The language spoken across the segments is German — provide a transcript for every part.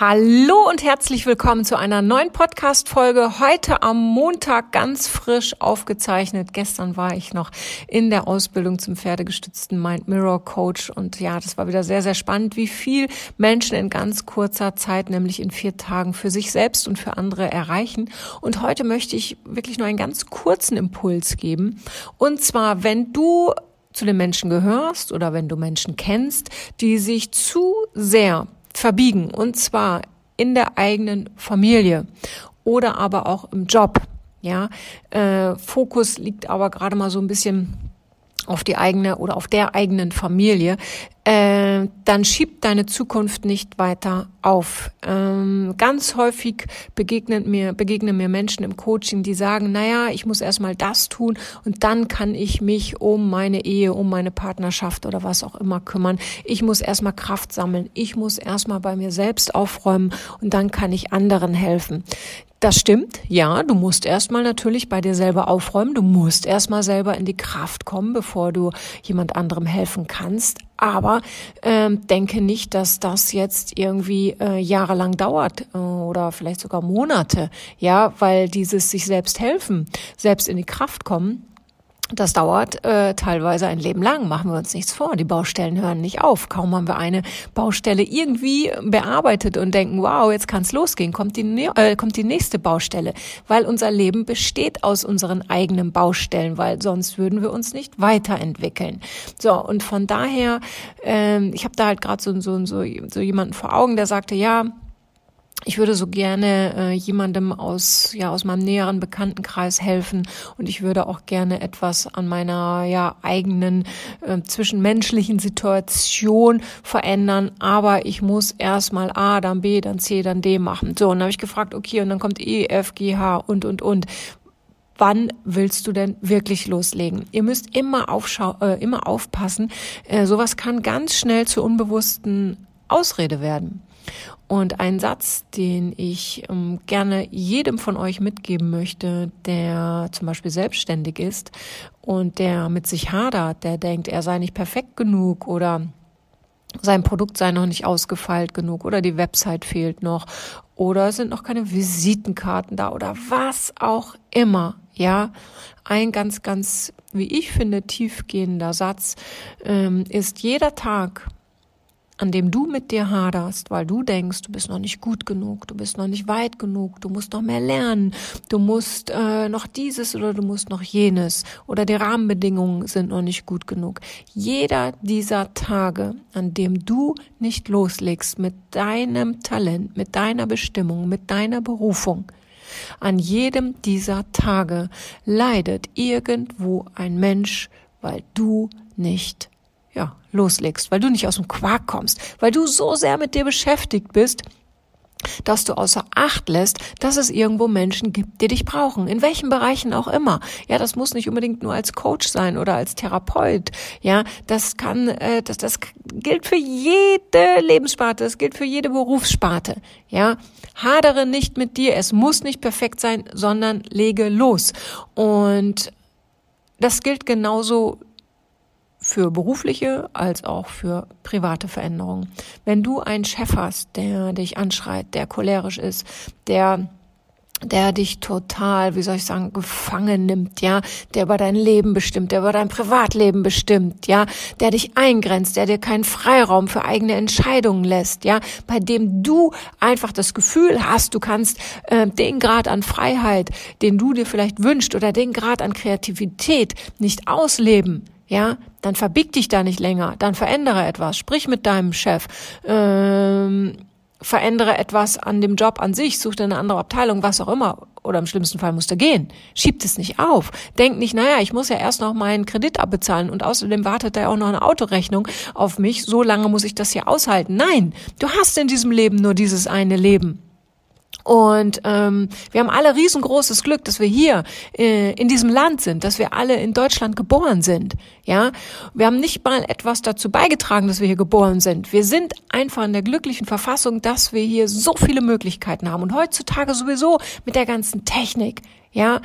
Hallo und herzlich willkommen zu einer neuen Podcast-Folge. Heute am Montag ganz frisch aufgezeichnet. Gestern war ich noch in der Ausbildung zum pferdegestützten Mind Mirror Coach und ja, das war wieder sehr, sehr spannend, wie viel Menschen in ganz kurzer Zeit, nämlich in vier Tagen, für sich selbst und für andere erreichen. Und heute möchte ich wirklich nur einen ganz kurzen Impuls geben. Und zwar, wenn du zu den Menschen gehörst oder wenn du Menschen kennst, die sich zu sehr verbiegen und zwar in der eigenen Familie oder aber auch im Job. Ja, äh, Fokus liegt aber gerade mal so ein bisschen auf die eigene oder auf der eigenen Familie, äh, dann schiebt deine Zukunft nicht weiter auf. Ähm, ganz häufig begegnen mir, begegnen mir Menschen im Coaching, die sagen, naja, ich muss erstmal das tun und dann kann ich mich um meine Ehe, um meine Partnerschaft oder was auch immer kümmern. Ich muss erstmal Kraft sammeln. Ich muss erstmal bei mir selbst aufräumen und dann kann ich anderen helfen. Das stimmt, ja, du musst erstmal natürlich bei dir selber aufräumen, du musst erstmal selber in die Kraft kommen, bevor du jemand anderem helfen kannst. Aber ähm, denke nicht, dass das jetzt irgendwie äh, jahrelang dauert äh, oder vielleicht sogar Monate, ja, weil dieses sich selbst helfen, selbst in die Kraft kommen, das dauert äh, teilweise ein Leben lang, machen wir uns nichts vor. Die Baustellen hören nicht auf. Kaum haben wir eine Baustelle irgendwie bearbeitet und denken, wow, jetzt kann's losgehen, kommt die, äh, kommt die nächste Baustelle. Weil unser Leben besteht aus unseren eigenen Baustellen, weil sonst würden wir uns nicht weiterentwickeln. So, und von daher, äh, ich habe da halt gerade so, so, so, so jemanden vor Augen, der sagte, ja, ich würde so gerne äh, jemandem aus ja aus meinem näheren Bekanntenkreis helfen und ich würde auch gerne etwas an meiner ja eigenen äh, zwischenmenschlichen Situation verändern, aber ich muss erstmal A, dann B, dann C, dann D machen. So, und dann habe ich gefragt, okay, und dann kommt E, F, G, H und und und wann willst du denn wirklich loslegen? Ihr müsst immer aufschau äh, immer aufpassen. Äh, sowas kann ganz schnell zur unbewussten Ausrede werden. Und ein Satz, den ich ähm, gerne jedem von euch mitgeben möchte, der zum Beispiel selbstständig ist und der mit sich hadert, der denkt, er sei nicht perfekt genug oder sein Produkt sei noch nicht ausgefeilt genug oder die Website fehlt noch oder es sind noch keine Visitenkarten da oder was auch immer. Ja, ein ganz, ganz, wie ich finde, tiefgehender Satz ähm, ist jeder Tag, an dem du mit dir haderst, weil du denkst, du bist noch nicht gut genug, du bist noch nicht weit genug, du musst noch mehr lernen, du musst äh, noch dieses oder du musst noch jenes oder die Rahmenbedingungen sind noch nicht gut genug. Jeder dieser Tage, an dem du nicht loslegst mit deinem Talent, mit deiner Bestimmung, mit deiner Berufung, an jedem dieser Tage leidet irgendwo ein Mensch, weil du nicht ja, loslegst, weil du nicht aus dem Quark kommst, weil du so sehr mit dir beschäftigt bist, dass du außer Acht lässt, dass es irgendwo Menschen gibt, die dich brauchen, in welchen Bereichen auch immer. Ja, das muss nicht unbedingt nur als Coach sein oder als Therapeut. Ja, das kann, äh, das, das gilt für jede Lebenssparte, das gilt für jede Berufssparte. Ja, hadere nicht mit dir, es muss nicht perfekt sein, sondern lege los. Und das gilt genauso für berufliche als auch für private Veränderungen. Wenn du einen Chef hast, der dich anschreit, der cholerisch ist, der der dich total, wie soll ich sagen, gefangen nimmt, ja, der über dein Leben bestimmt, der über dein Privatleben bestimmt, ja, der dich eingrenzt, der dir keinen Freiraum für eigene Entscheidungen lässt, ja, bei dem du einfach das Gefühl hast, du kannst äh, den Grad an Freiheit, den du dir vielleicht wünschst oder den Grad an Kreativität nicht ausleben, ja, dann verbieg dich da nicht länger, dann verändere etwas, sprich mit deinem Chef, ähm, verändere etwas an dem Job an sich, such dir eine andere Abteilung, was auch immer, oder im schlimmsten Fall musst du gehen. Schieb es nicht auf. Denk nicht, naja, ich muss ja erst noch meinen Kredit abbezahlen und außerdem wartet da ja auch noch eine Autorechnung auf mich, so lange muss ich das hier aushalten. Nein, du hast in diesem Leben nur dieses eine Leben. Und ähm, wir haben alle riesengroßes Glück, dass wir hier äh, in diesem Land sind, dass wir alle in Deutschland geboren sind. Ja, wir haben nicht mal etwas dazu beigetragen, dass wir hier geboren sind. Wir sind einfach in der glücklichen Verfassung, dass wir hier so viele Möglichkeiten haben und heutzutage sowieso mit der ganzen Technik. Ja,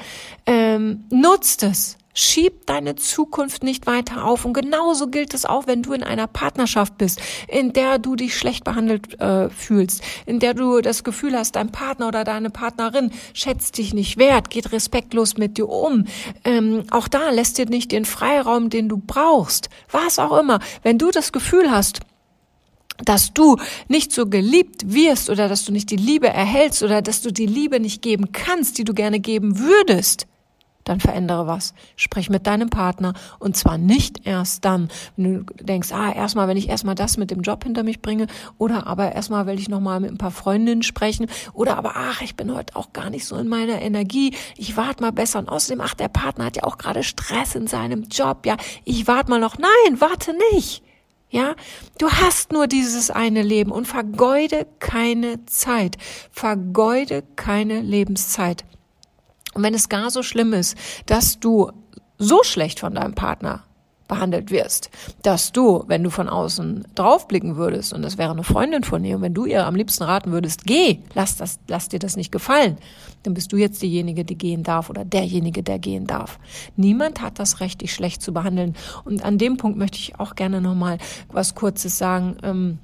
ähm, nutzt es. Schieb deine Zukunft nicht weiter auf. Und genauso gilt es auch, wenn du in einer Partnerschaft bist, in der du dich schlecht behandelt äh, fühlst, in der du das Gefühl hast, dein Partner oder deine Partnerin schätzt dich nicht wert, geht respektlos mit dir um. Ähm, auch da lässt dir nicht den Freiraum, den du brauchst. Was auch immer. Wenn du das Gefühl hast, dass du nicht so geliebt wirst oder dass du nicht die Liebe erhältst oder dass du die Liebe nicht geben kannst, die du gerne geben würdest, dann verändere was. Sprich mit deinem Partner und zwar nicht erst dann, wenn du denkst, ah, erstmal, wenn ich erstmal das mit dem Job hinter mich bringe oder aber erstmal will ich nochmal mit ein paar Freundinnen sprechen oder aber, ach, ich bin heute auch gar nicht so in meiner Energie, ich warte mal besser und außerdem, ach, der Partner hat ja auch gerade Stress in seinem Job, ja, ich warte mal noch. Nein, warte nicht. Ja, du hast nur dieses eine Leben und vergeude keine Zeit. Vergeude keine Lebenszeit. Und wenn es gar so schlimm ist, dass du so schlecht von deinem Partner behandelt wirst, dass du, wenn du von außen draufblicken würdest und das wäre eine Freundin von dir und wenn du ihr am liebsten raten würdest, geh, lass das, lass dir das nicht gefallen, dann bist du jetzt diejenige, die gehen darf oder derjenige, der gehen darf. Niemand hat das Recht, dich schlecht zu behandeln. Und an dem Punkt möchte ich auch gerne nochmal was Kurzes sagen. Ähm,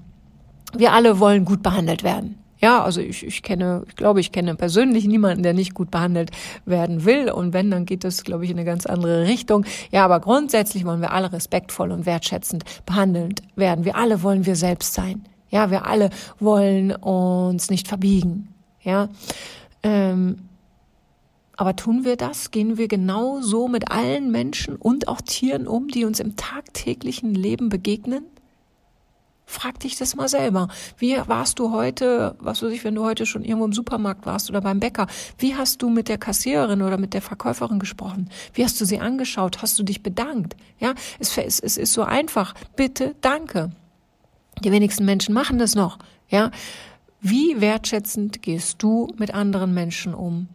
wir alle wollen gut behandelt werden. Ja, also ich, ich kenne, ich glaube, ich kenne persönlich niemanden, der nicht gut behandelt werden will. Und wenn, dann geht das, glaube ich, in eine ganz andere Richtung. Ja, aber grundsätzlich wollen wir alle respektvoll und wertschätzend behandelt werden. Wir alle wollen wir selbst sein. Ja, wir alle wollen uns nicht verbiegen. Ja. Ähm, aber tun wir das? Gehen wir genau so mit allen Menschen und auch Tieren um, die uns im tagtäglichen Leben begegnen? Frag dich das mal selber. Wie warst du heute, was weiß ich, wenn du heute schon irgendwo im Supermarkt warst oder beim Bäcker? Wie hast du mit der Kassiererin oder mit der Verkäuferin gesprochen? Wie hast du sie angeschaut? Hast du dich bedankt? Ja, es, es, es ist so einfach. Bitte, danke. Die wenigsten Menschen machen das noch. Ja, wie wertschätzend gehst du mit anderen Menschen um?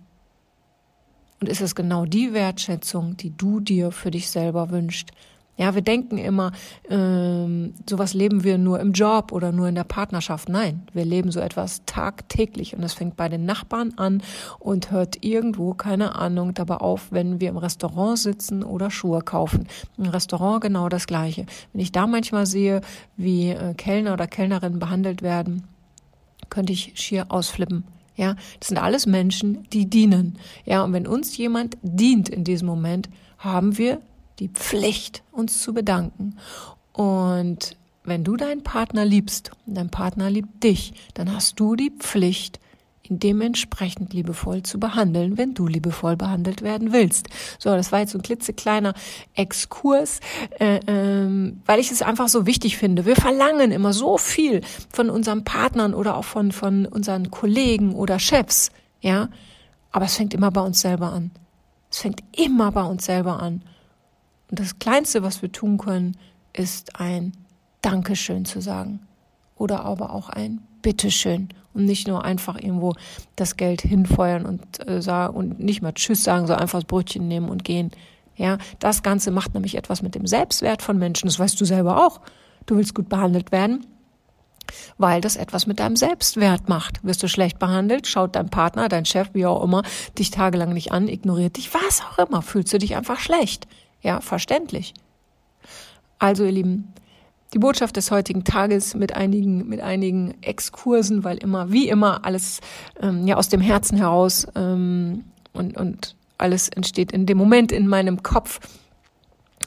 Und ist es genau die Wertschätzung, die du dir für dich selber wünschst? Ja, wir denken immer, ähm, sowas leben wir nur im Job oder nur in der Partnerschaft. Nein, wir leben so etwas tagtäglich und es fängt bei den Nachbarn an und hört irgendwo, keine Ahnung, dabei auf, wenn wir im Restaurant sitzen oder Schuhe kaufen. Im Restaurant genau das Gleiche. Wenn ich da manchmal sehe, wie äh, Kellner oder Kellnerinnen behandelt werden, könnte ich schier ausflippen. Ja, das sind alles Menschen, die dienen. Ja, und wenn uns jemand dient in diesem Moment, haben wir die Pflicht, uns zu bedanken. Und wenn du deinen Partner liebst und dein Partner liebt dich, dann hast du die Pflicht, ihn dementsprechend liebevoll zu behandeln, wenn du liebevoll behandelt werden willst. So, das war jetzt so ein klitzekleiner Exkurs, äh, ähm, weil ich es einfach so wichtig finde. Wir verlangen immer so viel von unseren Partnern oder auch von, von unseren Kollegen oder Chefs, ja. Aber es fängt immer bei uns selber an. Es fängt immer bei uns selber an. Und das Kleinste, was wir tun können, ist ein Dankeschön zu sagen. Oder aber auch ein Bitteschön. Und nicht nur einfach irgendwo das Geld hinfeuern und äh, sagen und nicht mal Tschüss sagen, so einfach das Brötchen nehmen und gehen. Ja, das Ganze macht nämlich etwas mit dem Selbstwert von Menschen. Das weißt du selber auch. Du willst gut behandelt werden, weil das etwas mit deinem Selbstwert macht. Wirst du schlecht behandelt, schaut dein Partner, dein Chef, wie auch immer, dich tagelang nicht an, ignoriert dich, was auch immer, fühlst du dich einfach schlecht. Ja, verständlich. Also, ihr Lieben, die Botschaft des heutigen Tages mit einigen, mit einigen Exkursen, weil immer, wie immer, alles ähm, ja aus dem Herzen heraus ähm, und, und alles entsteht in dem Moment in meinem Kopf.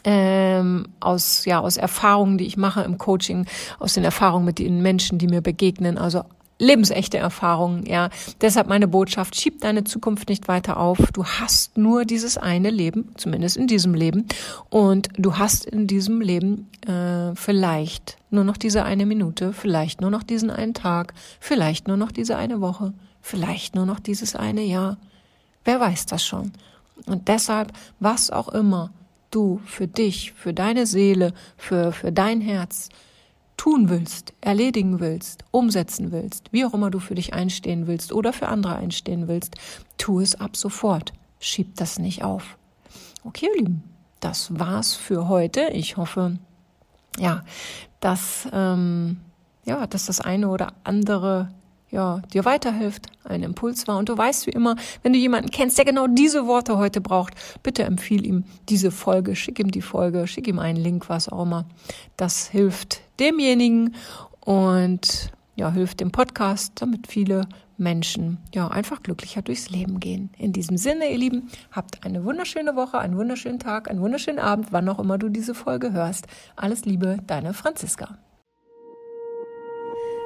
Ähm, aus ja aus Erfahrungen, die ich mache im Coaching, aus den Erfahrungen mit den Menschen, die mir begegnen, also lebensechte Erfahrungen, ja. Deshalb meine Botschaft, schieb deine Zukunft nicht weiter auf. Du hast nur dieses eine Leben, zumindest in diesem Leben. Und du hast in diesem Leben äh, vielleicht nur noch diese eine Minute, vielleicht nur noch diesen einen Tag, vielleicht nur noch diese eine Woche, vielleicht nur noch dieses eine Jahr. Wer weiß das schon? Und deshalb, was auch immer du für dich, für deine Seele, für, für dein Herz tun willst, erledigen willst, umsetzen willst, wie auch immer du für dich einstehen willst oder für andere einstehen willst, tu es ab sofort. Schieb das nicht auf. Okay, ihr Lieben, das war's für heute. Ich hoffe, ja, dass, ähm, ja, dass das eine oder andere ja, dir weiterhilft, ein Impuls war. Und du weißt wie immer, wenn du jemanden kennst, der genau diese Worte heute braucht, bitte empfiehl ihm diese Folge, schick ihm die Folge, schick ihm einen Link, was auch immer. Das hilft demjenigen und ja, hilft dem Podcast, damit viele Menschen ja einfach glücklicher durchs Leben gehen. In diesem Sinne, ihr Lieben, habt eine wunderschöne Woche, einen wunderschönen Tag, einen wunderschönen Abend, wann auch immer du diese Folge hörst. Alles Liebe, deine Franziska.